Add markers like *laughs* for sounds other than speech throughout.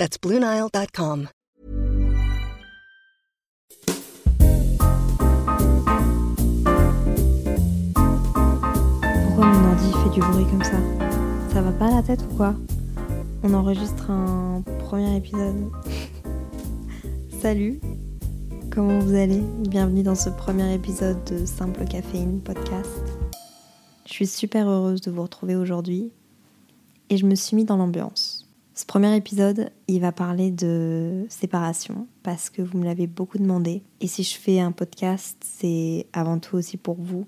That's BlueNile.com. Pourquoi mon ordi fait du bruit comme ça? Ça va pas la tête ou quoi? On enregistre un premier épisode. *laughs* Salut Comment vous allez? Bienvenue dans ce premier épisode de Simple Caféine Podcast. Je suis super heureuse de vous retrouver aujourd'hui et je me suis mis dans l'ambiance. Ce premier épisode, il va parler de séparation parce que vous me l'avez beaucoup demandé. Et si je fais un podcast, c'est avant tout aussi pour vous.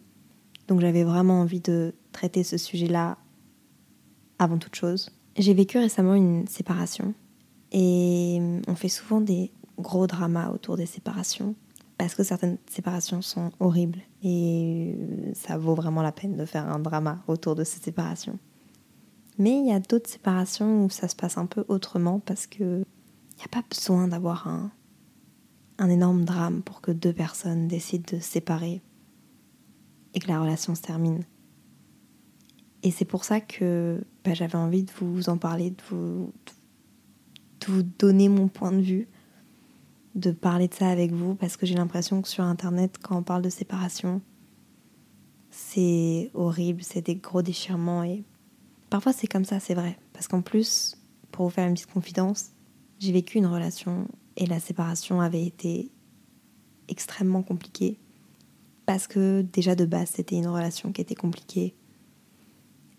Donc j'avais vraiment envie de traiter ce sujet-là avant toute chose. J'ai vécu récemment une séparation et on fait souvent des gros dramas autour des séparations parce que certaines séparations sont horribles et ça vaut vraiment la peine de faire un drama autour de ces séparations. Mais il y a d'autres séparations où ça se passe un peu autrement parce que il n'y a pas besoin d'avoir un, un énorme drame pour que deux personnes décident de se séparer et que la relation se termine. Et c'est pour ça que bah, j'avais envie de vous en parler, de vous, de vous donner mon point de vue, de parler de ça avec vous, parce que j'ai l'impression que sur Internet, quand on parle de séparation, c'est horrible, c'est des gros déchirements Parfois c'est comme ça, c'est vrai. Parce qu'en plus, pour vous faire une petite confidence, j'ai vécu une relation et la séparation avait été extrêmement compliquée. Parce que déjà de base, c'était une relation qui était compliquée.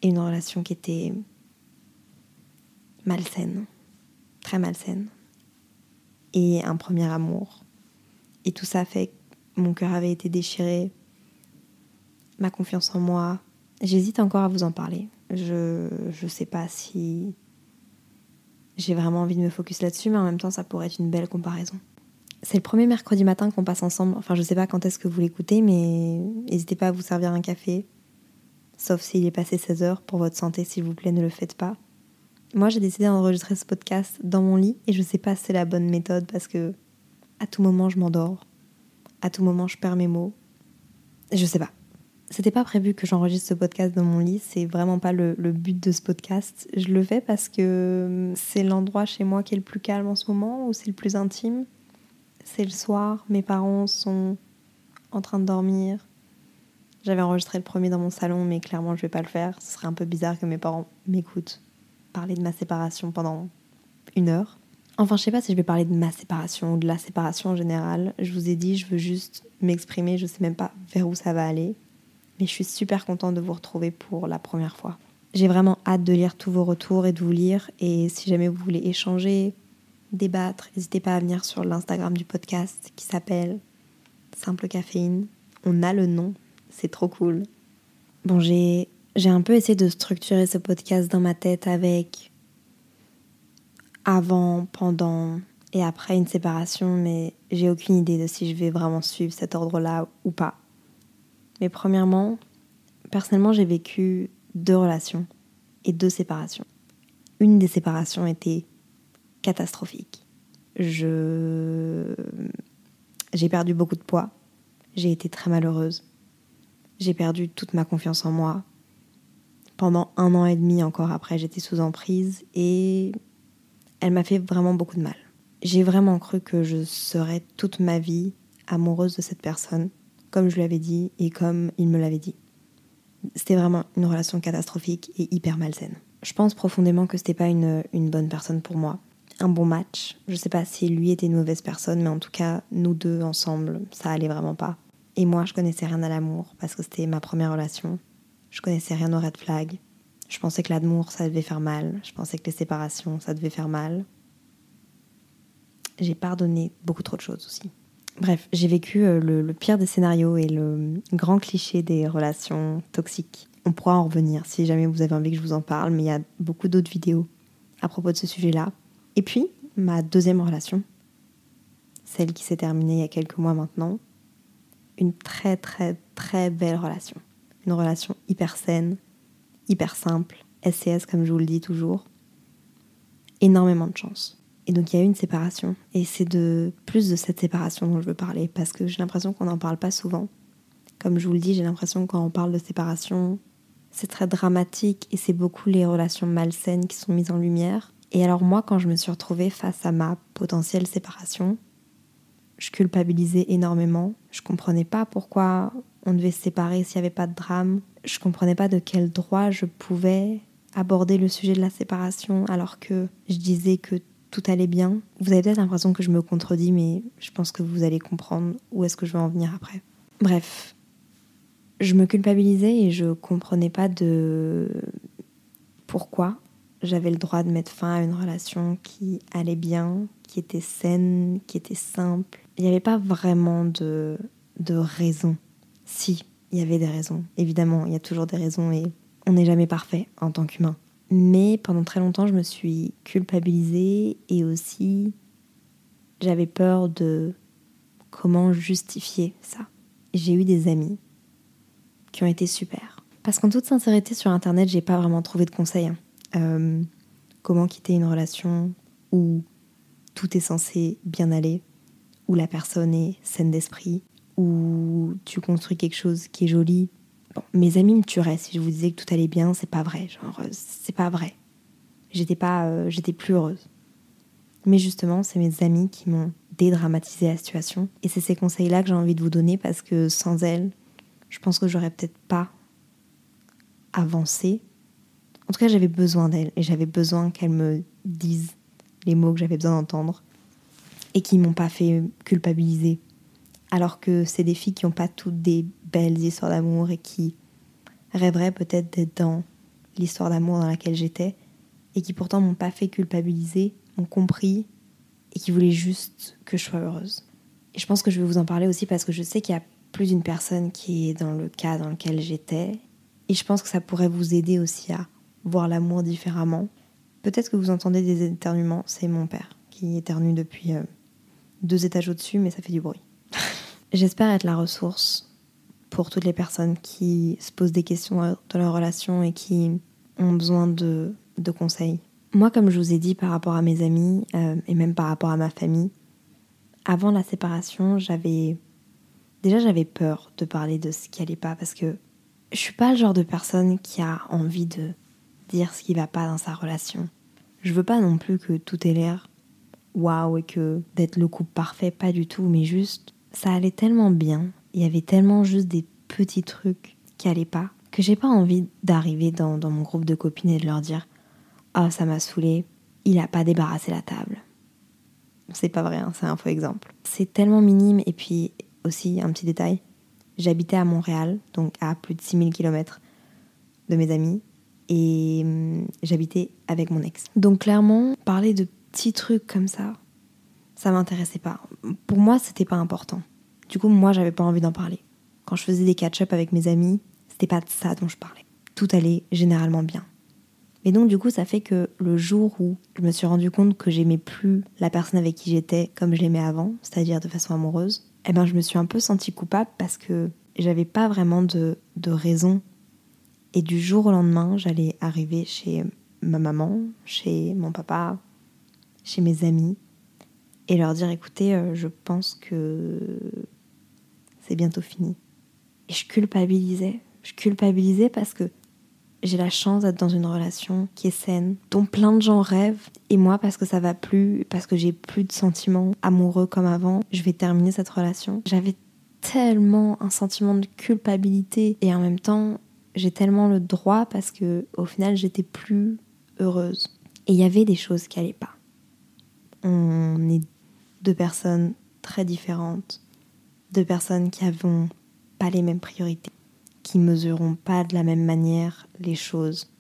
Et une relation qui était malsaine. Très malsaine. Et un premier amour. Et tout ça fait que mon cœur avait été déchiré. Ma confiance en moi. J'hésite encore à vous en parler. Je ne sais pas si j'ai vraiment envie de me focus là-dessus, mais en même temps, ça pourrait être une belle comparaison. C'est le premier mercredi matin qu'on passe ensemble. Enfin, je sais pas quand est-ce que vous l'écoutez, mais n'hésitez pas à vous servir un café. Sauf s'il est passé 16 heures. Pour votre santé, s'il vous plaît, ne le faites pas. Moi, j'ai décidé d'enregistrer ce podcast dans mon lit et je sais pas si c'est la bonne méthode parce que à tout moment, je m'endors. À tout moment, je perds mes mots. Je sais pas. C'était pas prévu que j'enregistre ce podcast dans mon lit, c'est vraiment pas le, but de ce podcast. Je le fais parce que c'est l'endroit chez moi qui est le plus calme en ce moment, où c'est le plus intime. C'est le soir, mes parents sont en train de dormir. J'avais enregistré le premier dans mon salon, mais clairement je vais pas le faire. Ce serait un peu bizarre que mes parents m'écoutent parler de ma séparation pendant une heure. Enfin, je sais pas si je vais parler de ma séparation ou de la séparation en général. Je vous ai dit, je veux juste m'exprimer, je sais même pas vers où ça va aller mais je suis super contente de vous retrouver pour la première fois. J'ai vraiment hâte de lire tous vos retours et de vous lire. Et si jamais vous voulez échanger, débattre, n'hésitez pas à venir sur l'Instagram du podcast qui s'appelle Simple Caféine. On a le nom, c'est trop cool. Bon, j'ai, j'ai un peu essayé de structurer ce podcast dans ma tête avec avant, pendant et après une séparation, mais j'ai aucune idée de si je vais vraiment suivre cet ordre-là ou pas. Mais premièrement, personnellement, j'ai vécu deux relations et deux séparations. Une des séparations était catastrophique. Je j'ai perdu beaucoup de poids. J'ai été très malheureuse. J'ai perdu toute ma confiance en moi. Pendant un an et demi encore après, j'étais sous emprise et elle m'a fait vraiment beaucoup de mal. J'ai vraiment cru que je serais toute ma vie amoureuse de cette personne comme je lui avais dit et comme il me l'avait dit. C'était vraiment une relation catastrophique et hyper malsaine. Je pense profondément que c'était pas une, une bonne personne pour moi. Un bon match. Je sais pas si lui était une mauvaise personne, mais en tout cas, nous deux ensemble, ça allait vraiment pas. Et moi, je connaissais rien à l'amour parce que c'était ma première relation. Je connaissais rien aux red flags. Je pensais que l'amour, ça devait faire mal. Je pensais que les séparations, ça devait faire mal. J'ai pardonné beaucoup trop de choses aussi. Bref, j'ai vécu euh, le, pire des scénarios et le grand cliché des relations toxiques. On pourra en revenir si jamais vous avez envie que je vous en parle, mais il y a beaucoup d'autres vidéos à propos de ce sujet-là. Et puis, ma deuxième relation, celle qui s'est terminée il y a quelques mois maintenant, une très très très belle relation. Une relation hyper saine, hyper simple, SCS comme je vous le dis toujours. Énormément de chance. Et donc il y a eu une séparation. Et c'est de plus de cette séparation dont je veux parler, parce que j'ai l'impression qu'on n'en parle pas souvent. Comme je vous le dis, j'ai l'impression que quand on parle de séparation, c'est très dramatique et c'est beaucoup les relations malsaines qui sont mises en lumière. Et alors moi, quand je me suis retrouvée face à ma potentielle séparation, je culpabilisais énormément. Je comprenais pas pourquoi on devait se séparer s'il n'y avait pas de drame. Je comprenais pas de quel droit je pouvais aborder le sujet de la séparation alors que je disais que tout allait bien. Vous avez peut-être l'impression que je me contredis, mais je pense que vous allez comprendre où est-ce que je vais en venir après. Bref, je me culpabilisais et je comprenais pas de pourquoi j'avais le droit de mettre fin à une relation qui allait bien, qui était saine, qui était simple. Il n'y avait pas vraiment de, de raison. Si, il y avait des raisons. Évidemment, il y a toujours des raisons et on n'est jamais parfait en tant qu'humain. Mais pendant très longtemps, je me suis culpabilisée et aussi j'avais peur de comment justifier ça. J'ai eu des amis qui ont été super. Parce qu'en toute sincérité, sur Internet, j'ai pas vraiment trouvé de conseils. Hein. Euh, comment quitter une relation où tout est censé bien aller, où la personne est saine d'esprit, où tu construis quelque chose qui est joli, mes amis me tueraient si je vous disais que tout allait bien, c'est pas vrai. Genre, euh, c'est pas vrai. J'étais pas, euh, j'étais plus heureuse. Mais justement, c'est mes amis qui m'ont dédramatisé la situation. Et c'est ces conseils-là que j'ai envie de vous donner parce que sans elles, je pense que j'aurais peut-être pas avancé. En tout cas, j'avais besoin d'elles et j'avais besoin qu'elles me disent les mots que j'avais besoin d'entendre et qui m'ont pas fait culpabiliser. Alors que c'est des filles qui n'ont pas toutes des belles histoires d'amour et qui rêveraient peut-être d'être dans l'histoire d'amour dans laquelle j'étais et qui pourtant m'ont pas fait culpabiliser, ont compris et qui voulaient juste que je sois heureuse. Et je pense que je vais vous en parler aussi parce que je sais qu'il y a plus d'une personne qui est dans le cas dans lequel j'étais et je pense que ça pourrait vous aider aussi à voir l'amour différemment. Peut-être que vous entendez des éternuements, c'est mon père qui éternue depuis euh, deux étages au-dessus, mais ça fait du bruit. *laughs* J'espère être la ressource pour toutes les personnes qui se posent des questions dans leur relation et qui ont besoin de, conseils. Moi, comme je vous ai dit par rapport à mes amis euh, et même par rapport à ma famille, avant la séparation, j'avais déjà j'avais peur de parler de ce qui allait pas parce que je suis pas le genre de personne qui a envie de dire ce qui va pas dans sa relation. Je veux pas non plus que tout ait l'air waouh et que d'être le couple parfait, pas du tout, mais juste ça allait tellement bien il y avait tellement juste des petits trucs qui allaient pas que j'ai pas envie d'arriver dans, mon groupe de copines et de leur dire Ah, ça m'a saoulé, il a pas débarrassé la table. C'est pas vrai, hein, c'est un faux exemple. C'est tellement minime. Et puis aussi, un petit détail j'habitais à Montréal, donc à plus de 6000 km de mes amis, et hum, j'habitais avec mon ex. Donc clairement, parler de petits trucs comme ça, ça m'intéressait pas. Pour moi, c'était pas important. Du coup, moi, j'avais pas envie d'en parler. Quand je faisais des catch-up avec mes amis, c'était pas de ça dont je parlais. Tout allait généralement bien. Mais donc, du coup, ça fait que le jour où je me suis rendu compte que j'aimais plus la personne avec qui j'étais comme je l'aimais avant, c'est-à-dire de façon amoureuse, eh ben, je me suis un peu sentie coupable parce que j'avais pas vraiment de, de raison. Et du jour au lendemain, j'allais arriver chez ma maman, chez mon papa, chez mes amis, et leur dire écoutez, euh, je pense que c'est bientôt fini. Et je culpabilisais. Je culpabilisais parce que j'ai la chance d'être dans une relation qui est saine, dont plein de gens rêvent. Et moi, parce que ça va plus, parce que j'ai plus de sentiments amoureux comme avant, je vais terminer cette relation. J'avais tellement un sentiment de culpabilité et en même temps, j'ai tellement le droit parce que au final, j'étais plus heureuse. Et il y avait des choses qui allaient pas. On est deux personnes très différentes de personnes qui n'avons pas les mêmes priorités, qui mesureront pas de la même manière les choses,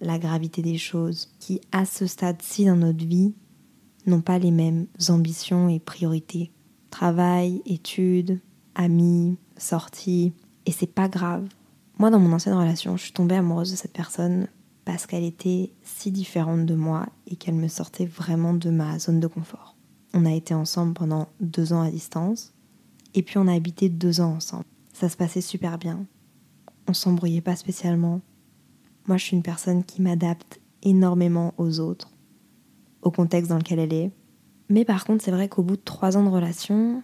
la gravité des choses, qui à ce stade-ci dans notre vie n'ont pas les mêmes ambitions et priorités. Travail, études, amis, sorties, et c'est pas grave. Moi, dans mon ancienne relation, je suis tombée amoureuse de cette personne parce qu'elle était si différente de moi et qu'elle me sortait vraiment de ma zone de confort. On a été ensemble pendant deux ans à distance. Et puis on a habité deux ans ensemble. Ça se passait super bien. On s'embrouillait pas spécialement. Moi, je suis une personne qui m'adapte énormément aux autres, au contexte dans lequel elle est. Mais par contre, c'est vrai qu'au bout de trois ans de relation,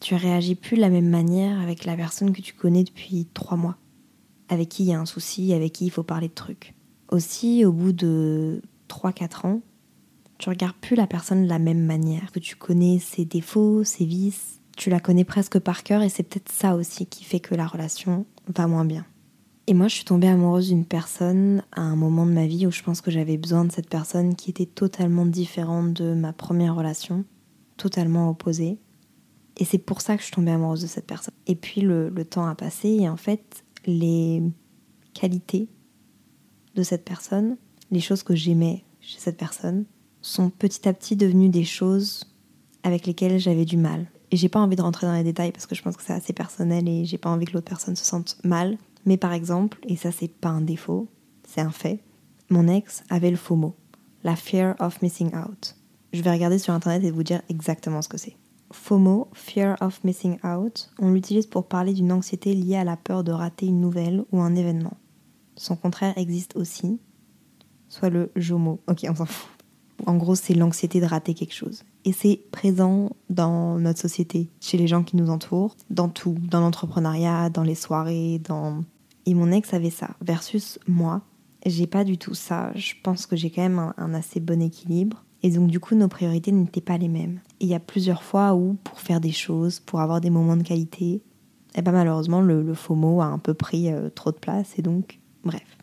tu réagis plus de la même manière avec la personne que tu connais depuis trois mois, avec qui il y a un souci, avec qui il faut parler de trucs. Aussi, au bout de 3-4 ans, tu regardes plus la personne de la même manière, que tu connais ses défauts, ses vices, tu la connais presque par cœur et c'est peut-être ça aussi qui fait que la relation va moins bien. Et moi, je suis tombée amoureuse d'une personne à un moment de ma vie où je pense que j'avais besoin de cette personne qui était totalement différente de ma première relation, totalement opposée. Et c'est pour ça que je suis tombée amoureuse de cette personne. Et puis le, le temps a passé et en fait, les qualités de cette personne, les choses que j'aimais chez cette personne, sont petit à petit devenues des choses avec lesquelles j'avais du mal. Et j'ai pas envie de rentrer dans les détails parce que je pense que c'est assez personnel et j'ai pas envie que l'autre personne se sente mal. Mais par exemple, et ça c'est pas un défaut, c'est un fait, mon ex avait le FOMO, la fear of missing out. Je vais regarder sur internet et vous dire exactement ce que c'est. FOMO, fear of missing out, on l'utilise pour parler d'une anxiété liée à la peur de rater une nouvelle ou un événement. Son contraire existe aussi, soit le JOMO. Ok, on s'en fout. En gros, c'est l'anxiété de rater quelque chose. Et c'est présent dans notre société, chez les gens qui nous entourent, dans tout, dans l'entrepreneuriat, dans les soirées, dans... Et mon ex avait ça, versus moi. J'ai pas du tout ça. Je pense que j'ai quand même un, assez bon équilibre. Et donc du coup, nos priorités n'étaient pas les mêmes. Et il y a plusieurs fois où, pour faire des choses, pour avoir des moments de qualité, eh ben malheureusement, le, le FOMO a un peu pris euh, trop de place. Et donc, bref.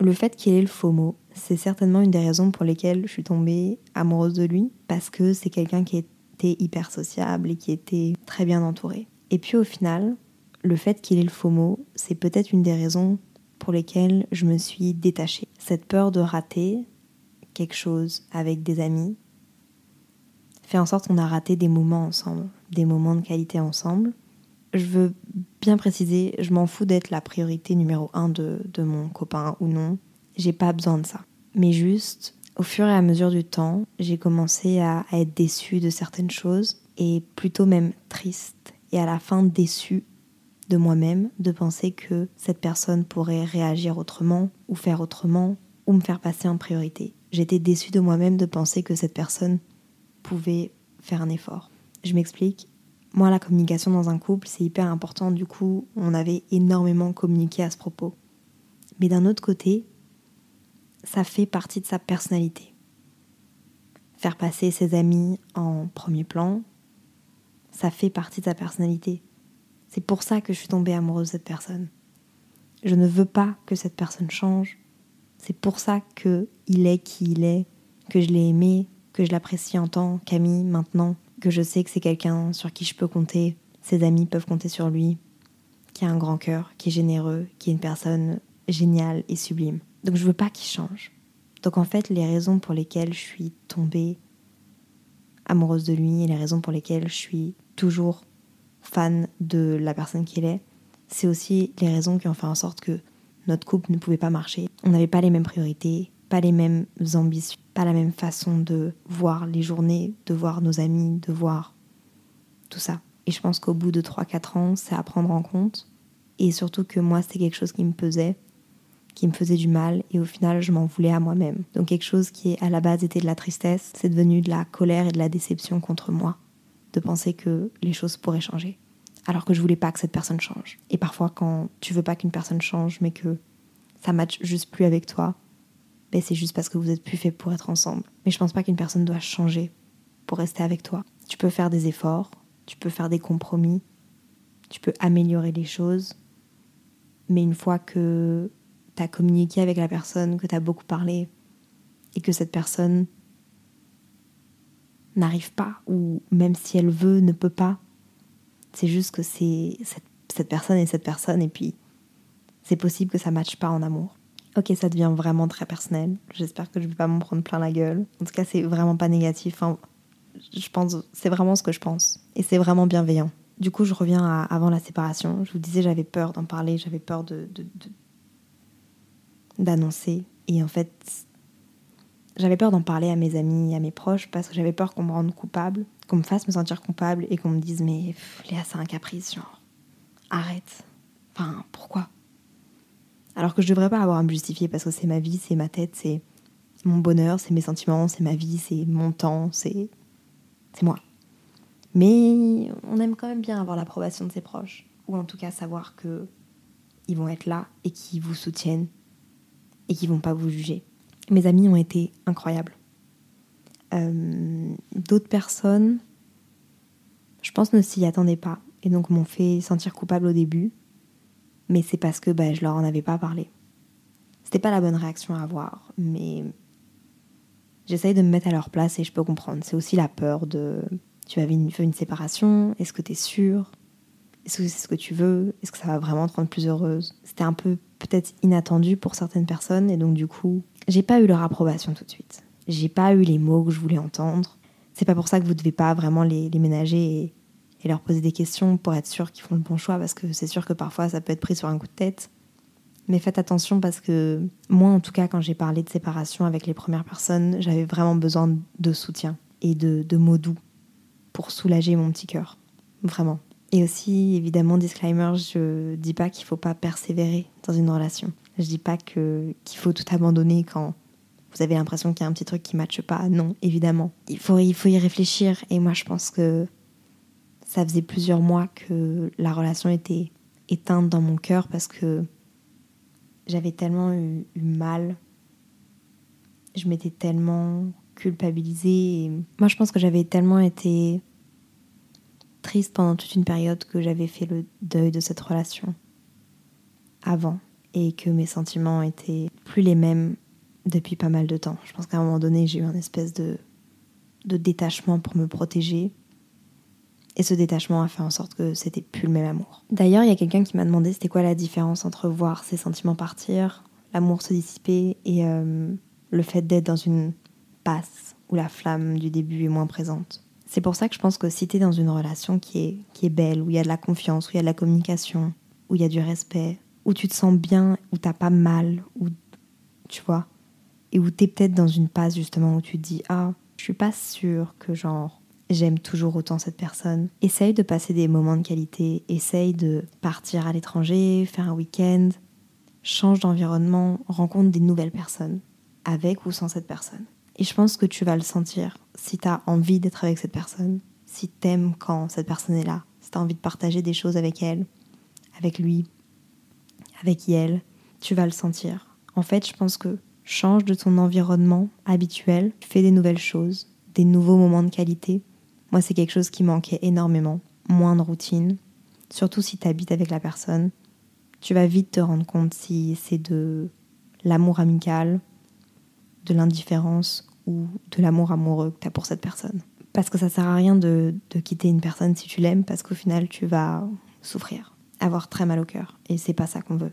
Le fait qu'il ait le FOMO, c'est certainement une des raisons pour lesquelles je suis tombée amoureuse de lui, parce que c'est quelqu'un qui était hyper sociable et qui était très bien entouré. Et puis au final, le fait qu'il ait le FOMO, c'est peut-être une des raisons pour lesquelles je me suis détachée. Cette peur de rater quelque chose avec des amis fait en sorte qu'on a raté des moments ensemble, des moments de qualité ensemble. Je veux bien préciser, je m'en fous d'être la priorité numéro un de, de mon copain ou non. J'ai pas besoin de ça. Mais juste, au fur et à mesure du temps, j'ai commencé à, à être déçue de certaines choses et plutôt même triste. Et à la fin, déçue de moi-même de penser que cette personne pourrait réagir autrement ou faire autrement ou me faire passer en priorité. J'étais déçue de moi-même de penser que cette personne pouvait faire un effort. Je m'explique. Moi, la communication dans un couple, c'est hyper important. Du coup, on avait énormément communiqué à ce propos. Mais d'un autre côté, ça fait partie de sa personnalité. Faire passer ses amis en premier plan, ça fait partie de sa personnalité. C'est pour ça que je suis tombée amoureuse de cette personne. Je ne veux pas que cette personne change. C'est pour ça que il est qui il est, que je l'ai aimé, que je l'apprécie en tant qu'ami maintenant, que je sais que c'est quelqu'un sur qui je peux compter, ses amis peuvent compter sur lui, qui a un grand cœur, qui est généreux, qui est une personne géniale et sublime. Donc je veux pas qu'il change. Donc en fait, les raisons pour lesquelles je suis tombée amoureuse de lui et les raisons pour lesquelles je suis toujours fan de la personne qu'il est, c'est aussi les raisons qui ont fait en sorte que notre couple ne pouvait pas marcher. On n'avait pas les mêmes priorités, pas les mêmes ambitions, pas la même façon de voir les journées, de voir nos amis, de voir tout ça. Et je pense qu'au bout de 3-4 ans, c'est à prendre en compte. Et surtout que moi, c'était quelque chose qui me pesait, qui me faisait du mal, et au final, je m'en voulais à moi-même. Donc quelque chose qui à la base était de la tristesse, c'est devenu de la colère et de la déception contre moi, de penser que les choses pourraient changer. Alors que je voulais pas que cette personne change. Et parfois, quand tu veux pas qu'une personne change, mais que ça matche juste plus avec toi, ben c'est juste parce que vous êtes plus fait pour être ensemble. Mais je pense pas qu'une personne doit changer pour rester avec toi. Tu peux faire des efforts, tu peux faire des compromis, tu peux améliorer les choses, mais une fois que tu as communiqué avec la personne, que tu as beaucoup parlé, et que cette personne n'arrive pas, ou même si elle veut, ne peut pas, c'est juste que c'est cette, cette personne et cette personne, et puis c'est possible que ça ne matche pas en amour. Ok, ça devient vraiment très personnel. J'espère que je vais pas m'en prendre plein la gueule. En tout cas, c'est vraiment pas négatif. Enfin, je pense, c'est vraiment ce que je pense. Et c'est vraiment bienveillant. Du coup, je reviens à avant la séparation. Je vous disais, j'avais peur d'en parler, j'avais peur de, d'annoncer. Et en fait, j'avais peur d'en parler à mes amis, à mes proches, parce que j'avais peur qu'on me rende coupable, qu'on me fasse me sentir coupable et qu'on me dise mais Léa c'est un caprice, genre arrête. Enfin, pourquoi? Alors que je devrais pas avoir à me justifier parce que c'est ma vie, c'est ma tête, c'est mon bonheur, c'est mes sentiments, c'est ma vie, c'est mon temps, c'est c'est moi. Mais on aime quand même bien avoir l'approbation de ses proches ou en tout cas savoir que ils vont être là et qu'ils vous soutiennent et qu'ils vont pas vous juger. Mes amis ont été incroyables. Euh, d'autres personnes, je pense, ne s'y attendaient pas et donc m'ont fait sentir coupable au début, mais c'est parce que bah, je leur en avais pas parlé. C'était pas la bonne réaction à avoir, mais j'essaye de me mettre à leur place et je peux comprendre. C'est aussi la peur de tu as une, une séparation, est-ce que tu es sûre? Est-ce que c'est ce que tu veux? Est-ce que ça va vraiment te rendre plus heureuse? C'était un peu peut-être inattendu pour certaines personnes et donc du coup, j'ai pas eu leur approbation tout de suite. J'ai pas eu les mots que je voulais entendre. C'est pas pour ça que vous devez pas vraiment les, ménager et, et, leur poser des questions pour être sûr qu'ils font le bon choix parce que c'est sûr que parfois ça peut être pris sur un coup de tête. Mais faites attention parce que moi, en tout cas, quand j'ai parlé de séparation avec les premières personnes, j'avais vraiment besoin de soutien et de, de mots doux pour soulager mon petit cœur. Vraiment. Et aussi, évidemment, disclaimer, je dis pas qu'il faut pas persévérer dans une relation. Je dis pas que qu'il faut tout abandonner quand vous avez l'impression qu'il y a un petit truc qui matche pas. Non, évidemment. Il faut, il faut y réfléchir. Et moi, je pense que ça faisait plusieurs mois que la relation était éteinte dans mon cœur parce que j'avais tellement eu, mal. Je m'étais tellement culpabilisée. moi, je pense que j'avais tellement été triste pendant toute une période que j'avais fait le deuil de cette relation avant et que mes sentiments étaient plus les mêmes depuis pas mal de temps. Je pense qu'à un moment donné, j'ai eu un espèce de, de détachement pour me protéger. Et ce détachement a fait en sorte que c'était plus le même amour. D'ailleurs, il y a quelqu'un qui m'a demandé c'était quoi la différence entre voir ses sentiments partir, l'amour se dissiper et euh, le fait d'être dans une passe où la flamme du début est moins présente. C'est pour ça que je pense que si tu es dans une relation qui est, qui est belle, où il y a de la confiance, où il y a de la communication, où il y a du respect, où tu te sens bien, où t'as pas mal, où tu vois, et où tu es peut-être dans une passe justement où tu te dis ah, je suis pas sûre que genre j'aime toujours autant cette personne. Essaye de passer des moments de qualité, essaye de partir à l'étranger, faire un week-end, change d'environnement, rencontre des nouvelles personnes, avec ou sans cette personne. Et je pense que tu vas le sentir si tu as envie d'être avec cette personne, si t'aimes quand cette personne est là, si tu as envie de partager des choses avec elle, avec lui, avec elle, tu vas le sentir. En fait, je pense que change de ton environnement habituel, fais des nouvelles choses, des nouveaux moments de qualité. Moi, c'est quelque chose qui manquait énormément. Moins de routine, surtout si tu habites avec la personne. Tu vas vite te rendre compte si c'est de l'amour amical, de l'indifférence ou de l'amour amoureux que tu as pour cette personne. Parce que ça sert à rien de, quitter une personne si tu l'aimes, parce qu'au final, tu vas souffrir, avoir très mal au cœur. Et c'est pas ça qu'on veut.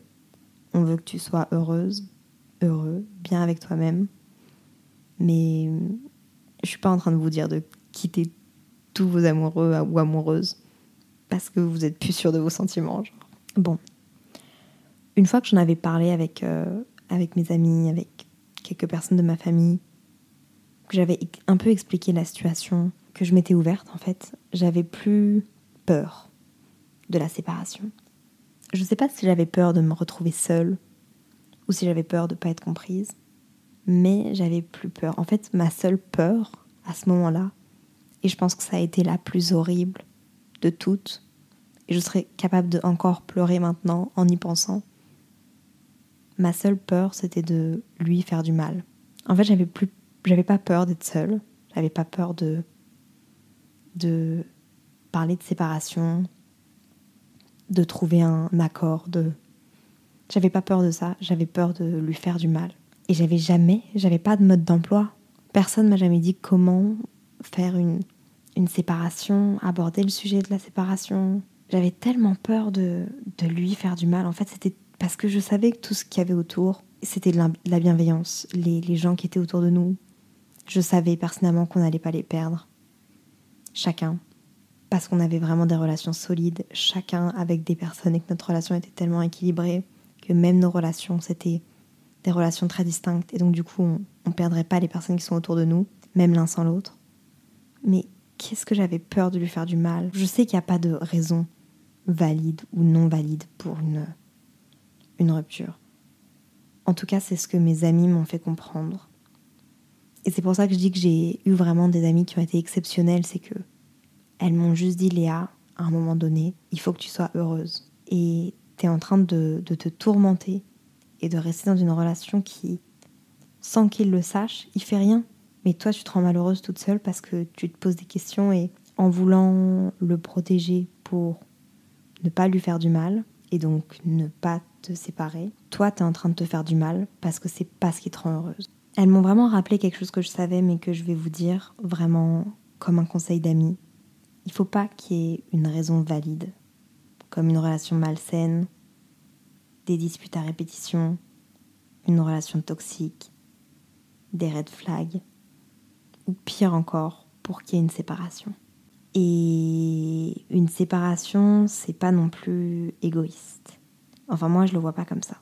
On veut que tu sois heureuse, heureux, bien avec toi-même. Mais je suis pas en train de vous dire de quitter tous vos amoureux ou amoureuses parce que vous êtes plus sûr de vos sentiments. Bon. Une fois que j'en avais parlé avec, euh, avec mes amis, avec quelques personnes de ma famille, que j'avais un peu expliqué la situation, que je m'étais ouverte en fait, j'avais plus peur de la séparation. Je ne sais pas si j'avais peur de me retrouver seule ou si j'avais peur de ne pas être comprise, mais j'avais plus peur. En fait, ma seule peur à ce moment-là, et je pense que ça a été la plus horrible de toutes, et je serais capable de encore pleurer maintenant en y pensant. Ma seule peur, c'était de lui faire du mal. En fait, j'avais plus j'avais pas peur d'être seule, j'avais pas peur de, de parler de séparation, de trouver un accord, de... J'avais pas peur de ça, j'avais peur de lui faire du mal. Et j'avais jamais, j'avais pas de mode d'emploi. Personne m'a jamais dit comment faire une, séparation, aborder le sujet de la séparation. J'avais tellement peur de, de lui faire du mal. En fait, c'était parce que je savais que tout ce qu'il y avait autour, c'était de la bienveillance. Les, les gens qui étaient autour de nous, je savais personnellement qu'on n'allait pas les perdre. Chacun. Parce qu'on avait vraiment des relations solides, chacun avec des personnes et que notre relation était tellement équilibrée que même nos relations, c'était des relations très distinctes. Et donc du coup, on ne perdrait pas les personnes qui sont autour de nous, même l'un sans l'autre. Mais qu'est-ce que j'avais peur de lui faire du mal? Je sais qu'il n'y a pas de raison valide ou non valide pour une, une rupture. En tout cas, c'est ce que mes amis m'ont fait comprendre. Et c'est pour ça que je dis que j'ai eu vraiment des amis qui ont été exceptionnelles, c'est que elles m'ont juste dit Léa, à un moment donné, il faut que tu sois heureuse. Et tu es en train de, de te tourmenter et de rester dans une relation qui, sans qu'il le sache, il fait rien. Mais toi, tu te rends malheureuse toute seule parce que tu te poses des questions et en voulant le protéger pour ne pas lui faire du mal et donc ne pas te séparer, toi, tu es en train de te faire du mal parce que c'est pas ce qui te rend heureuse. Elles m'ont vraiment rappelé quelque chose que je savais mais que je vais vous dire vraiment comme un conseil d'amis. Il faut pas qu'il y ait une raison valide, comme une relation malsaine, des disputes à répétition, une relation toxique, des red flags, ou pire encore, pour qu'il y ait une séparation. Et une séparation, c'est pas non plus égoïste. Enfin, moi, je le vois pas comme ça.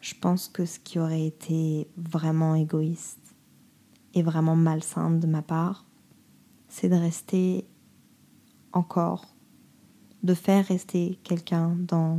Je pense que ce qui aurait été vraiment égoïste et vraiment malsain de ma part, c'est de rester encore, de faire rester quelqu'un dans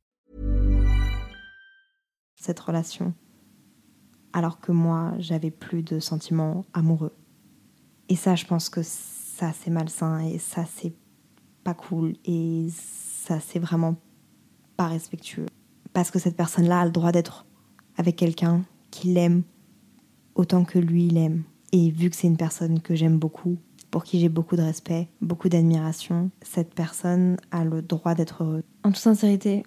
Cette relation, alors que moi, j'avais plus de sentiments amoureux. Et ça, je pense que ça, c'est malsain et ça, c'est pas cool et ça, c'est vraiment pas respectueux. Parce que cette personne-là a le droit d'être avec quelqu'un qui l'aime autant que lui l'aime. Et vu que c'est une personne que j'aime beaucoup, pour qui j'ai beaucoup de respect, beaucoup d'admiration, cette personne a le droit d'être heureuse. En toute sincérité,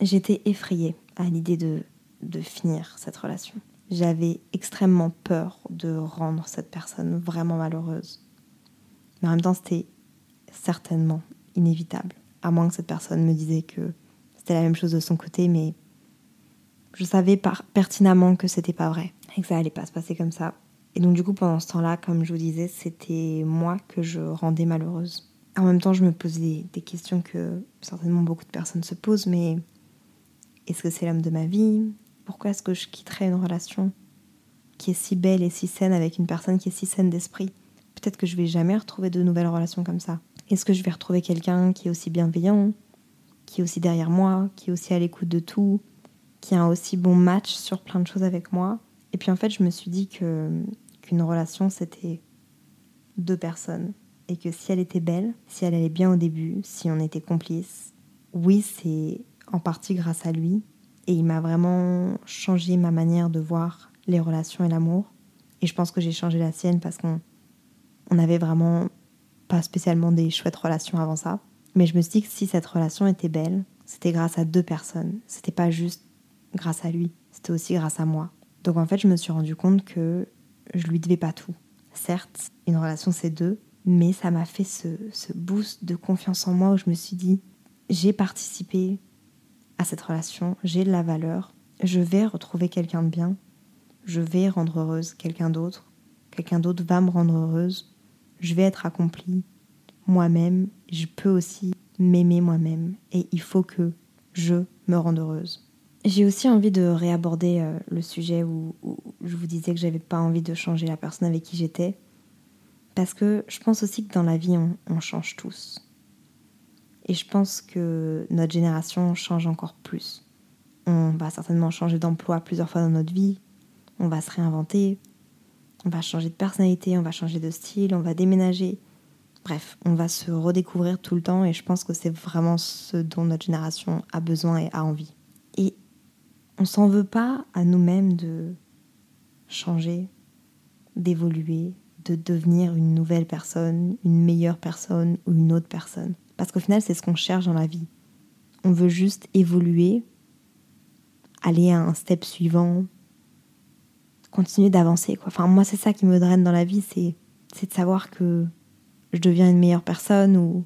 j'étais effrayée à l'idée de, de finir cette relation. J'avais extrêmement peur de rendre cette personne vraiment malheureuse. Mais en même temps, c'était certainement inévitable. À moins que cette personne me disait que c'était la même chose de son côté, mais je savais pertinemment que c'était pas vrai et que ça allait pas se passer comme ça. Et donc du coup, pendant ce temps-là, comme je vous disais, c'était moi que je rendais malheureuse. En même temps, je me posais des questions que certainement beaucoup de personnes se posent, mais est-ce que c'est l'homme de ma vie? Pourquoi est-ce que je quitterais une relation qui est si belle et si saine avec une personne qui est si saine d'esprit? Peut-être que je vais jamais retrouver de nouvelles relations comme ça. Est-ce que je vais retrouver quelqu'un qui est aussi bienveillant, qui est aussi derrière moi, qui est aussi à l'écoute de tout, qui a un aussi bon match sur plein de choses avec moi? Et puis en fait, je me suis dit que qu'une relation c'était deux personnes. Et que si elle était belle, si elle allait bien au début, si on était complices, oui, c'est en partie grâce à lui. Et il m'a vraiment changé ma manière de voir les relations et l'amour. Et je pense que j'ai changé la sienne parce qu'on on avait vraiment pas spécialement des chouettes relations avant ça. Mais je me suis dit que si cette relation était belle, c'était grâce à deux personnes. C'était pas juste grâce à lui, c'était aussi grâce à moi. Donc en fait, je me suis rendu compte que je lui devais pas tout. Certes, une relation c'est deux, mais ça m'a fait ce, ce boost de confiance en moi où je me suis dit, j'ai participé à cette relation, j'ai de la valeur, je vais retrouver quelqu'un de bien, je vais rendre heureuse quelqu'un d'autre, quelqu'un d'autre va me rendre heureuse, je vais être accomplie moi-même, je peux aussi m'aimer moi-même et il faut que je me rende heureuse. J'ai aussi envie de réaborder euh, le sujet où, je vous disais que j'avais pas envie de changer la personne avec qui j'étais. Parce que je pense aussi que dans la vie, on change tous. Et je pense que notre génération change encore plus. On va certainement changer d'emploi plusieurs fois dans notre vie, on va se réinventer, on va changer de personnalité, on va changer de style, on va déménager. Bref, on va se redécouvrir tout le temps et je pense que c'est vraiment ce dont notre génération a besoin et a envie. Et on s'en veut pas à nous-mêmes de changer, d'évoluer, de devenir une nouvelle personne, une meilleure personne ou une autre personne. Parce qu'au final, c'est ce qu'on cherche dans la vie. On veut juste évoluer, aller à un step suivant, continuer d'avancer. Enfin, moi, c'est ça qui me draine dans la vie, c'est, c'est de savoir que je deviens une meilleure personne ou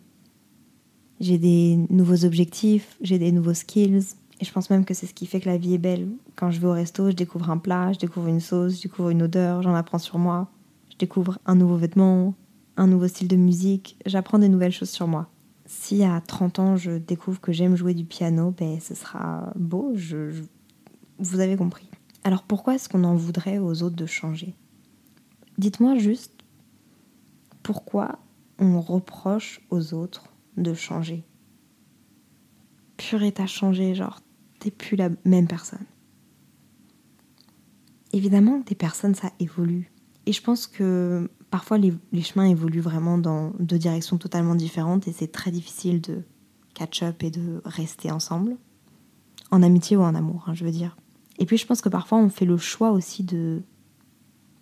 j'ai des nouveaux objectifs, j'ai des nouveaux skills. Et je pense même que c'est ce qui fait que la vie est belle. Quand je vais au resto, je découvre un plat, je découvre une sauce, je découvre une odeur, j'en apprends sur moi. Je découvre un nouveau vêtement, un nouveau style de musique, j'apprends des nouvelles choses sur moi. Si à 30 ans je découvre que j'aime jouer du piano, ben ce sera beau, je, vous avez compris. Alors pourquoi est-ce qu'on en voudrait aux autres de changer? Dites-moi juste pourquoi on reproche aux autres de changer. Purée, t'as changé, genre, t'es plus la même personne. Évidemment, des personnes, ça évolue. Et je pense que parfois les, chemins évoluent vraiment dans deux directions totalement différentes et c'est très difficile de catch-up et de rester ensemble. En amitié ou en amour, hein, je veux dire. Et puis je pense que parfois on fait le choix aussi de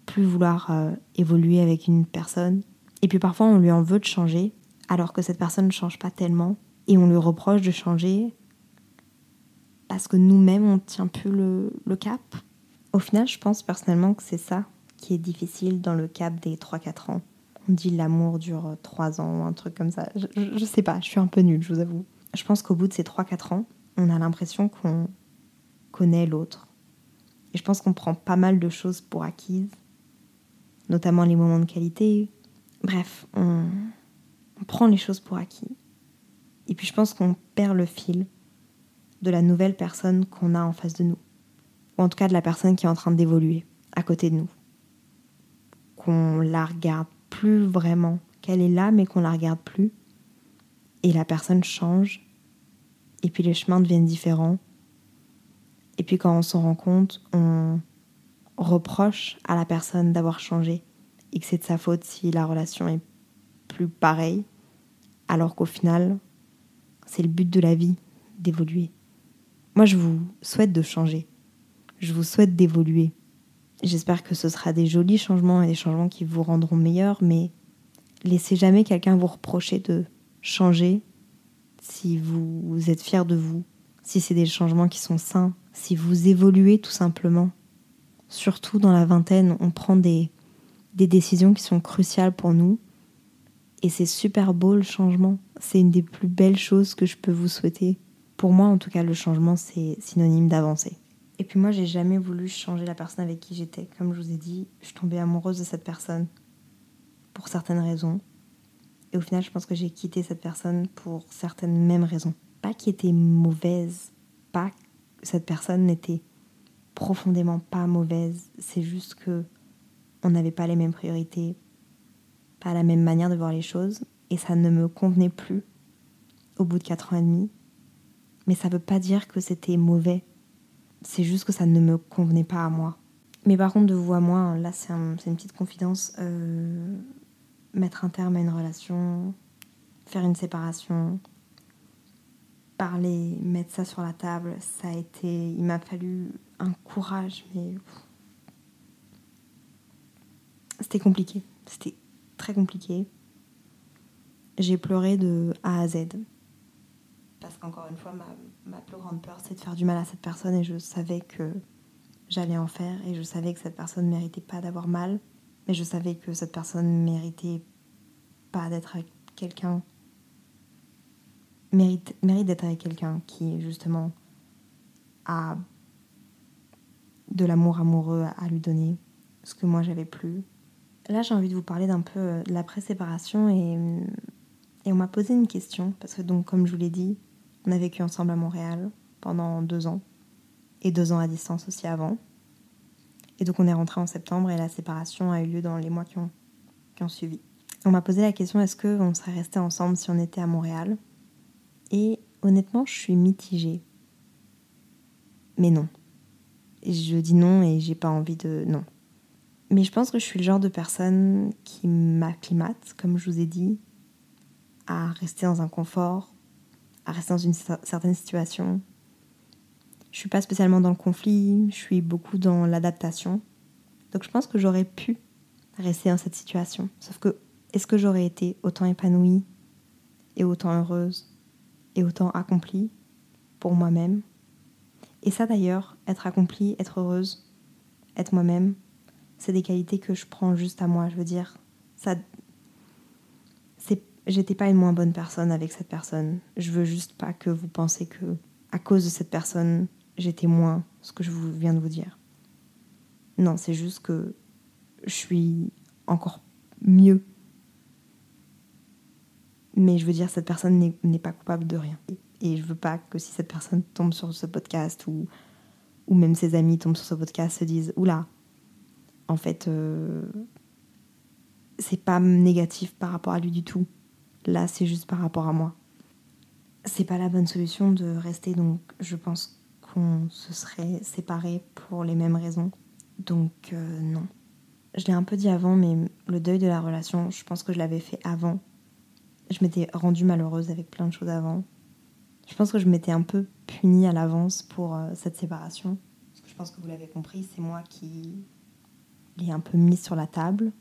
plus vouloir euh, évoluer avec une personne. Et puis parfois on lui en veut de changer alors que cette personne ne change pas tellement et on lui reproche de changer parce que nous-mêmes on tient plus le cap. Au final, je pense personnellement que c'est ça qui est difficile dans le cap des 3-4 ans. On dit l'amour dure 3 ans un truc comme ça. Je, je, sais pas, je suis un peu nulle, je vous avoue. Je pense qu'au bout de ces 3-4 ans, on a l'impression qu'on connaît l'autre. Et je pense qu'on prend pas mal de choses pour acquises, notamment les moments de qualité. Bref, on, on prend les choses pour acquis. Et puis je pense qu'on perd le fil de la nouvelle personne qu'on a en face de nous. Ou en tout cas de la personne qui est en train d'évoluer à côté de nous. Qu'on la regarde plus vraiment, qu'elle est là mais qu'on la regarde plus. Et la personne change. Et puis les chemins deviennent différents. Et puis quand on s'en rend compte, on reproche à la personne d'avoir changé et que c'est de sa faute si la relation est plus pareille, alors qu'au final, c'est le but de la vie, d'évoluer. Moi, je vous souhaite de changer. Je vous souhaite d'évoluer. J'espère que ce sera des jolis changements et des changements qui vous rendront meilleurs, mais laissez jamais quelqu'un vous reprocher de changer si vous êtes fier de vous, si c'est des changements qui sont sains, si vous évoluez tout simplement. Surtout dans la vingtaine, on prend des, des décisions qui sont cruciales pour nous. Et c'est super beau le changement. C'est une des plus belles choses que je peux vous souhaiter. Pour moi, en tout cas, le changement, c'est synonyme d'avancer. Et puis moi, j'ai jamais voulu changer la personne avec qui j'étais. Comme je vous ai dit, je suis tombée amoureuse de cette personne pour certaines raisons. Et au final, je pense que j'ai quitté cette personne pour certaines mêmes raisons. Pas qui était mauvaise, pas que cette personne n'était profondément pas mauvaise. C'est juste que on n'avait pas les mêmes priorités, pas la même manière de voir les choses, et ça ne me convenait plus au bout de quatre ans et demi. Mais ça ne veut pas dire que c'était mauvais. C'est juste que ça ne me convenait pas à moi. Mais par contre, de vous à moi, là, c'est une petite confidence. Euh, mettre un terme à une relation, faire une séparation, parler, mettre ça sur la table, ça a été. Il m'a fallu un courage, mais. C'était compliqué. C'était très compliqué. J'ai pleuré de A à Z. Parce qu'encore une fois, ma, plus grande peur, c'est de faire du mal à cette personne et je savais que j'allais en faire et je savais que cette personne ne méritait pas d'avoir mal. Mais je savais que cette personne ne méritait pas d'être avec quelqu'un mérite, mérite d'être avec quelqu'un qui, justement, a de l'amour amoureux à lui donner, ce que moi j'avais plus. Là, j'ai envie de vous parler d'un peu euh, de l'après-séparation et, et on m'a posé une question, parce que, donc, comme je vous l'ai dit, on a vécu ensemble à Montréal pendant deux ans et deux ans à distance aussi avant. Et donc, on est rentré en septembre et la séparation a eu lieu dans les mois qui ont, qui ont suivi. On m'a posé la question est-ce qu'on serait resté ensemble si on était à Montréal? Et honnêtement, je suis mitigée. Mais non. Je dis non et j'ai pas envie de. Non. Mais je pense que je suis le genre de personne qui m'acclimate, comme je vous ai dit, à rester dans un confort, à rester dans une certaine situation. Je suis pas spécialement dans le conflit, je suis beaucoup dans l'adaptation. Donc je pense que j'aurais pu rester dans cette situation. Sauf que, est-ce que j'aurais été autant épanouie et autant heureuse et autant accomplie pour moi-même? Et ça d'ailleurs, être accomplie, être heureuse, être moi-même, c'est des qualités que je prends juste à moi. Je veux dire, ça, j'étais pas une moins bonne personne avec cette personne. Je veux juste pas que vous pensez que, à cause de cette personne, j'étais moins ce que je vous viens de vous dire. Non, c'est juste que je suis encore mieux. Mais je veux dire, cette personne n'est pas coupable de rien. Et je veux pas que si cette personne tombe sur ce podcast ou, ou même ses amis tombent sur ce podcast se disent Oula, en fait, euh, c'est pas négatif par rapport à lui du tout. Là, c'est juste par rapport à moi. C'est pas la bonne solution de rester, donc je pense qu'on se serait séparés pour les mêmes raisons. Donc, euh, non. Je l'ai un peu dit avant, mais le deuil de la relation, je pense que je l'avais fait avant. Je m'étais rendue malheureuse avec plein de choses avant. Je pense que je m'étais un peu punie à l'avance pour euh, cette séparation. Que je pense que vous l'avez compris, c'est moi qui l'ai un peu mis sur la table.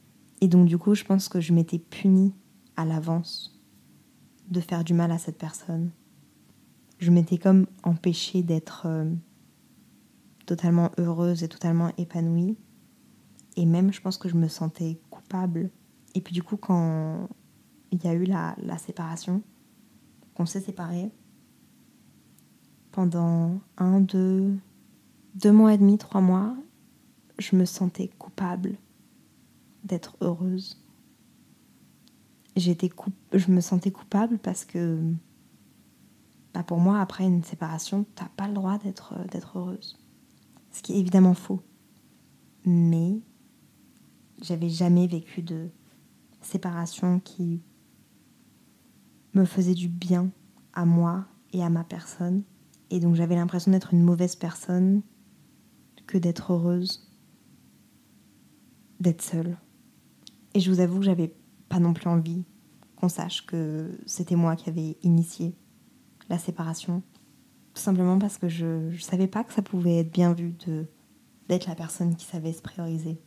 Et donc du coup, je pense que je m'étais punie à l'avance de faire du mal à cette personne. Je m'étais comme empêchée d'être euh, totalement heureuse et totalement épanouie. Et même, je pense que je me sentais coupable. Et puis du coup, quand il y a eu la, la séparation, qu'on s'est séparés, pendant un, deux, deux mois et demi, trois mois, je me sentais coupable d'être heureuse. J'étais je me sentais coupable parce que bah pour moi, après une séparation, t'as pas le droit d'être d'être heureuse. Ce qui est évidemment faux. Mais j'avais jamais vécu de séparation qui me faisait du bien à moi et à ma personne. Et donc j'avais l'impression d'être une mauvaise personne que d'être heureuse, d'être seule. Et je vous avoue que j'avais pas non plus envie qu'on sache que c'était moi qui avais initié la séparation. Tout simplement parce que je, je savais pas que ça pouvait être bien vu de d'être la personne qui savait se prioriser.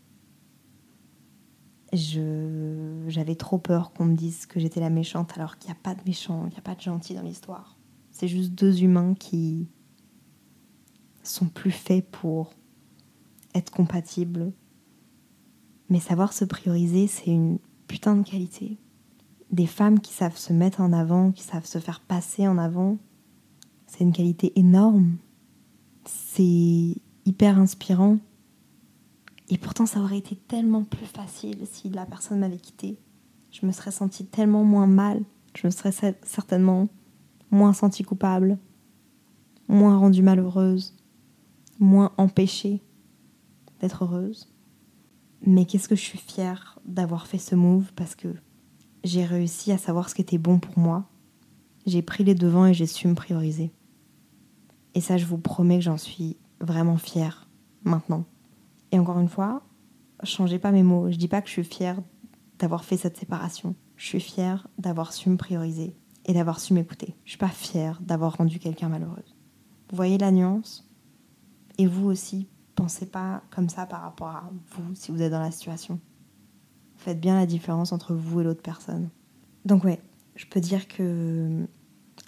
J'avais trop peur qu'on me dise que j'étais la méchante alors qu'il n'y a pas de méchant, il n'y a pas de gentil dans l'histoire. C'est juste deux humains qui sont plus faits pour être compatibles. Mais savoir se prioriser, c'est une putain de qualité. Des femmes qui savent se mettre en avant, qui savent se faire passer en avant, c'est une qualité énorme. C'est hyper inspirant. Et pourtant, ça aurait été tellement plus facile si la personne m'avait quitté. Je me serais sentie tellement moins mal. Je me serais certainement moins sentie coupable, moins rendue malheureuse, moins empêchée d'être heureuse. Mais qu'est-ce que je suis fière d'avoir fait ce move parce que j'ai réussi à savoir ce qui était bon pour moi. J'ai pris les devants et j'ai su me prioriser. Et ça, je vous promets que j'en suis vraiment fière maintenant. Et encore une fois, changez pas mes mots. Je dis pas que je suis fière d'avoir fait cette séparation. Je suis fière d'avoir su me prioriser et d'avoir su m'écouter. Je suis pas fière d'avoir rendu quelqu'un malheureuse. Vous voyez la nuance? Et vous aussi, pensez pas comme ça par rapport à vous si vous êtes dans la situation. Faites bien la différence entre vous et l'autre personne. Donc ouais, je peux dire que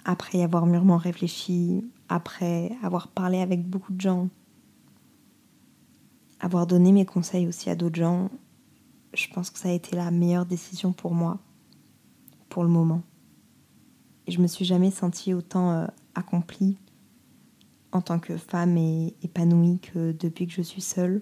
après y avoir mûrement réfléchi, après avoir parlé avec beaucoup de gens, avoir donné mes conseils aussi à d'autres gens, je pense que ça a été la meilleure décision pour moi, pour le moment. Et je me suis jamais sentie autant euh, accomplie en tant que femme et épanouie que depuis que je suis seule.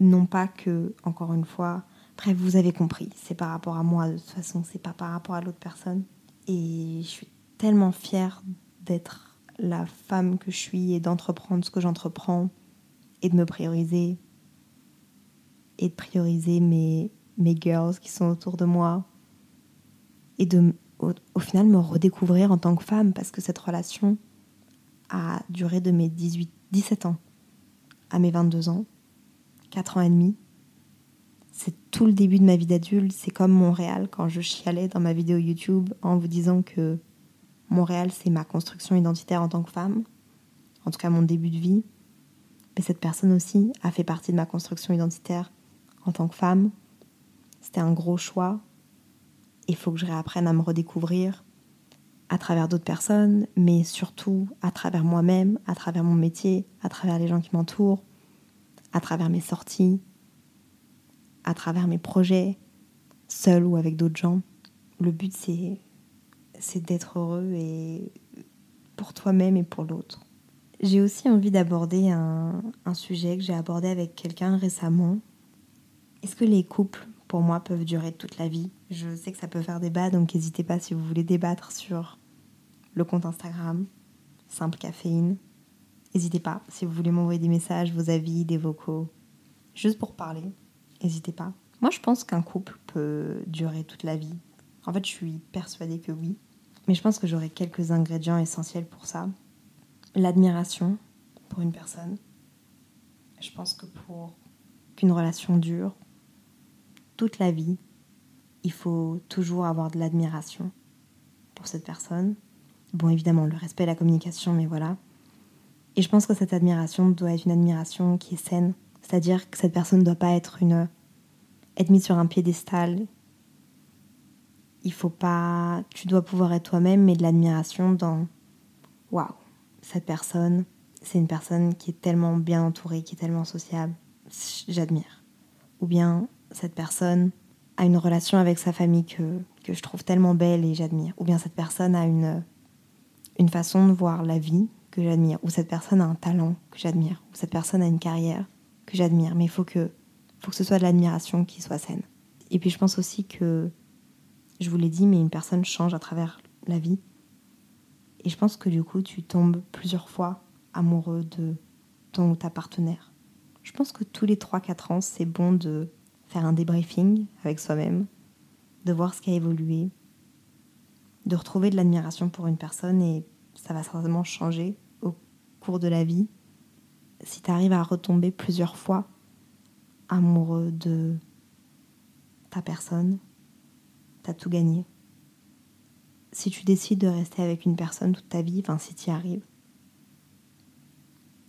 Non pas que, encore une fois, bref, vous avez compris, c'est par rapport à moi de toute façon, c'est pas par rapport à l'autre personne. Et je suis tellement fière d'être la femme que je suis et d'entreprendre ce que j'entreprends et de me prioriser et de prioriser mes, mes girls qui sont autour de moi et de au, final me redécouvrir en tant que femme parce que cette relation a duré de mes 18, 17 ans à mes 22 ans, 4 ans et demi. C'est tout le début de ma vie d'adulte. C'est comme Montréal quand je chialais dans ma vidéo YouTube en vous disant que Montréal, c'est ma construction identitaire en tant que femme, en tout cas mon début de vie. Mais cette personne aussi a fait partie de ma construction identitaire en tant que femme. C'était un gros choix, il faut que je réapprenne à me redécouvrir à travers d'autres personnes, mais surtout à travers moi-même, à travers mon métier, à travers les gens qui m'entourent, à travers mes sorties, à travers mes projets, seul ou avec d'autres gens. Le but, c'est, d'être heureux et pour toi-même et pour l'autre. J'ai aussi envie d'aborder un, un sujet que j'ai abordé avec quelqu'un récemment. Est-ce que les couples, pour moi, peuvent durer toute la vie Je sais que ça peut faire débat, donc n'hésitez pas si vous voulez débattre sur le compte Instagram, Simple Caféine. N'hésitez pas si vous voulez m'envoyer des messages, vos avis, des vocaux, juste pour parler. N'hésitez pas. Moi, je pense qu'un couple peut durer toute la vie. En fait, je suis persuadée que oui. Mais je pense que j'aurai quelques ingrédients essentiels pour ça. L'admiration pour une personne. Je pense que pour qu'une relation dure toute la vie, il faut toujours avoir de l'admiration pour cette personne. Bon, évidemment, le respect la communication, mais voilà. Et je pense que cette admiration doit être une admiration qui est saine. C'est-à-dire que cette personne ne doit pas être une être mise sur un piédestal. Il faut pas. Tu dois pouvoir être toi-même, mais de l'admiration dans. Waouh, cette personne, c'est une personne qui est tellement bien entourée, qui est tellement sociable. J'admire. Ou bien cette personne a une relation avec sa famille que, que je trouve tellement belle et j'admire. Ou bien cette personne a une, une façon de voir la vie que j'admire. Ou cette personne a un talent que j'admire. Ou cette personne a une carrière que j'admire. Mais il faut que faut que ce soit de l'admiration qui soit saine. Et puis je pense aussi que, je vous l'ai dit, mais une personne change à travers la vie. Et je pense que du coup, tu tombes plusieurs fois amoureux de ton ou ta partenaire. Je pense que tous les 3-4 ans, c'est bon de faire un débriefing avec soi-même, de voir ce qui a évolué, de retrouver de l'admiration pour une personne et ça va certainement changer au cours de la vie. Si tu arrives à retomber plusieurs fois amoureux de ta personne, t'as tout gagné. Si tu décides de rester avec une personne toute ta vie, enfin si tu y arrives,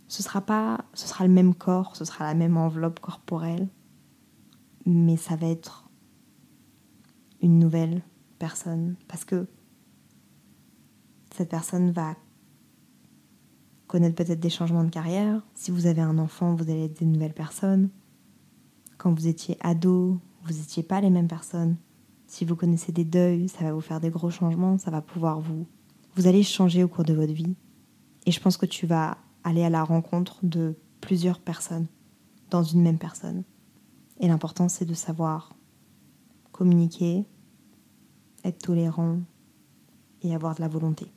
ce sera pas, ce sera le même corps, ce sera la même enveloppe corporelle, mais ça va être une nouvelle personne parce que cette personne va connaître peut-être des changements de carrière. Si vous avez un enfant, vous allez être des nouvelles personnes. Quand vous étiez ado, vous n'étiez pas les mêmes personnes. Si vous connaissez des deuils, ça va vous faire des gros changements, ça va pouvoir vous... Vous allez changer au cours de votre vie. Et je pense que tu vas aller à la rencontre de plusieurs personnes dans une même personne. Et l'important, c'est de savoir communiquer, être tolérant et avoir de la volonté.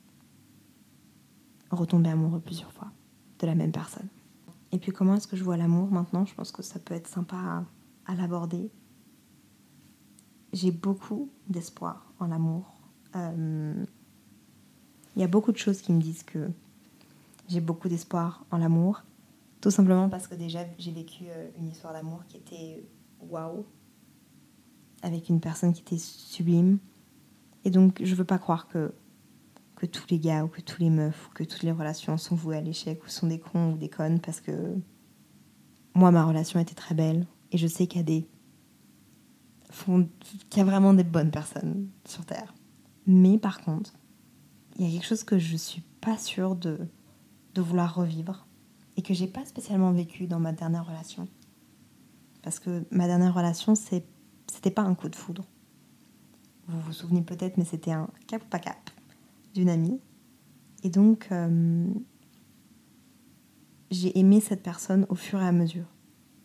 Retomber amoureux plusieurs fois de la même personne. Et puis comment est-ce que je vois l'amour maintenant? Je pense que ça peut être sympa à, l'aborder. J'ai beaucoup d'espoir en l'amour. Euh, il y a beaucoup de choses qui me disent que j'ai beaucoup d'espoir en l'amour. Tout simplement parce que déjà j'ai vécu euh, une histoire d'amour qui était waouh. Avec une personne qui était sublime. Et donc je veux pas croire que que tous les gars ou que tous les meufs ou que toutes les relations sont vouées à l'échec ou sont des cons ou des connes parce que moi ma relation était très belle et je sais qu'il y a qu'il y a vraiment des bonnes personnes sur terre. Mais par contre, il y a quelque chose que je suis pas sûre de de vouloir revivre et que j'ai pas spécialement vécu dans ma dernière relation. Parce que ma dernière relation, c'était pas un coup de foudre. Vous vous souvenez peut-être, mais c'était un cap ou pas cap d'une amie. Et donc, euh, j'ai aimé cette personne au fur et à mesure.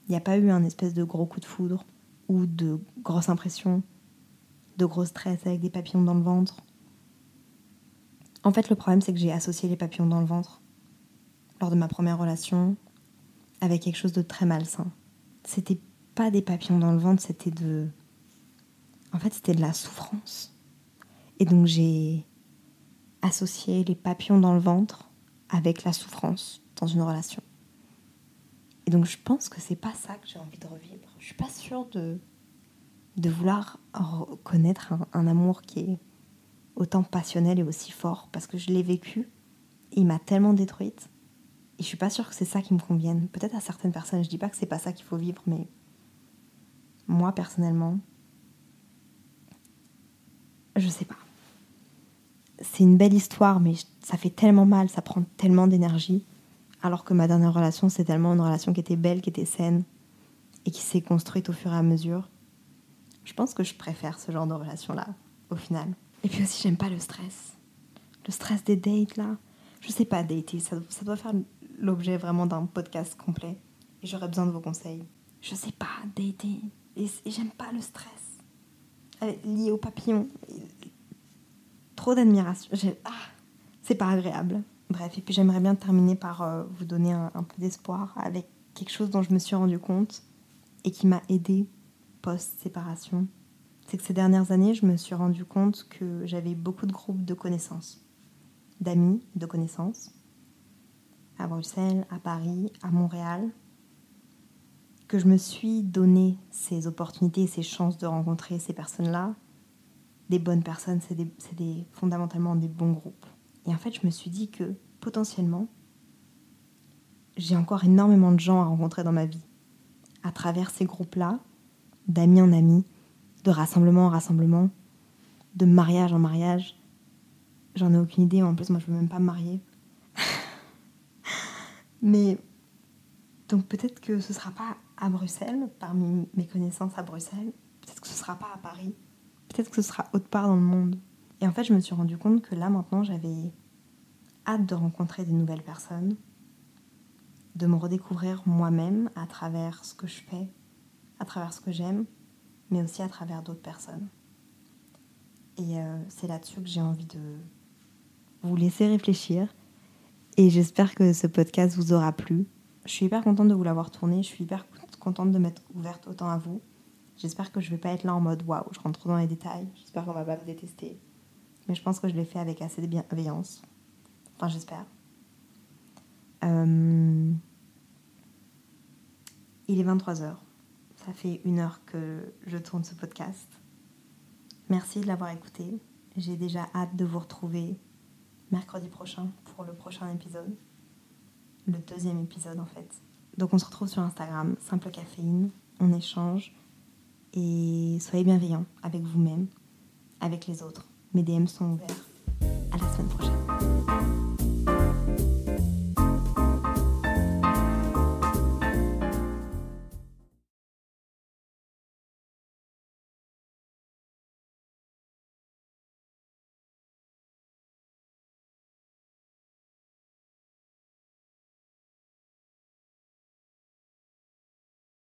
Il n'y a pas eu un espèce de gros coup de foudre ou de grosse impression, de gros stress avec des papillons dans le ventre. En fait, le problème, c'est que j'ai associé les papillons dans le ventre lors de ma première relation avec quelque chose de très malsain. C'était pas des papillons dans le ventre, c'était de. En fait, c'était de la souffrance. Et donc, j'ai associer les papillons dans le ventre avec la souffrance dans une relation. Et donc je pense que c'est pas ça que j'ai envie de revivre. Je suis pas sûre de, de vouloir connaître un, amour qui est autant passionnel et aussi fort parce que je l'ai vécu. Il m'a tellement détruite. Et je suis pas sûre que c'est ça qui me convienne. Peut-être à certaines personnes, je dis pas que c'est pas ça qu'il faut vivre, mais moi personnellement, je sais pas c'est une belle histoire, mais ça fait tellement mal, ça prend tellement d'énergie. Alors que ma dernière relation, c'est tellement une relation qui était belle, qui était saine. et qui s'est construite au fur et à mesure, je pense que je préfère ce genre de relation-là, au final. Et puis aussi, j'aime pas le stress. Le stress des dates, là. Je sais pas dater, ça, ça doit faire l'objet vraiment d'un podcast complet. Et j'aurais besoin de vos conseils. Je sais pas dater. Et, j'aime pas le stress. Lié au papillon. Trop d'admiration. Ah, c'est pas agréable. Bref, et puis j'aimerais bien terminer par euh, vous donner un, un peu d'espoir avec quelque chose dont je me suis rendu compte et qui m'a aidé post-séparation. C'est que ces dernières années, je me suis rendu compte que j'avais beaucoup de groupes de connaissances, d'amis, de connaissances, à Bruxelles, à Paris, à Montréal, que je me suis donné ces opportunités, ces chances de rencontrer ces personnes-là. Des bonnes personnes, c'est des, fondamentalement des bons groupes. Et en fait, je me suis dit que potentiellement, j'ai encore énormément de gens à rencontrer dans ma vie. À travers ces groupes-là, d'amis en amis, de rassemblement en rassemblement, de mariage en mariage. J'en ai aucune idée, en plus moi je veux même pas me marier. Mais donc peut-être que ce sera pas à Bruxelles, parmi mes connaissances à Bruxelles, peut-être que ce sera pas à Paris, peut-être que ce sera autre part dans le monde. Et en fait, je me suis rendu compte que là maintenant, j'avais hâte de rencontrer des nouvelles personnes, de me redécouvrir moi-même à travers ce que je fais, à travers ce que j'aime, mais aussi à travers d'autres personnes. Et euh, c'est là-dessus que j'ai envie de vous laisser réfléchir. Et j'espère que ce podcast vous aura plu. Je suis hyper contente de vous l'avoir tourné. Je suis hyper contente de m'être ouverte autant à vous. J'espère que je vais pas être là en mode waouh, je rentre trop dans les détails. J'espère qu'on va pas me détester. Mais je pense que je l'ai fait avec assez de bienveillance. Enfin, j'espère. Euh, il est 23h. Ça fait une heure que je tourne ce podcast. Merci de l'avoir écouté. J'ai déjà hâte de vous retrouver mercredi prochain pour le prochain épisode. Le deuxième épisode en fait. Donc on se retrouve sur Instagram, Simple Caféine, on échange et soyez bienveillants avec vous-même, avec les autres. Mes DM sont ouverts. À la semaine prochaine.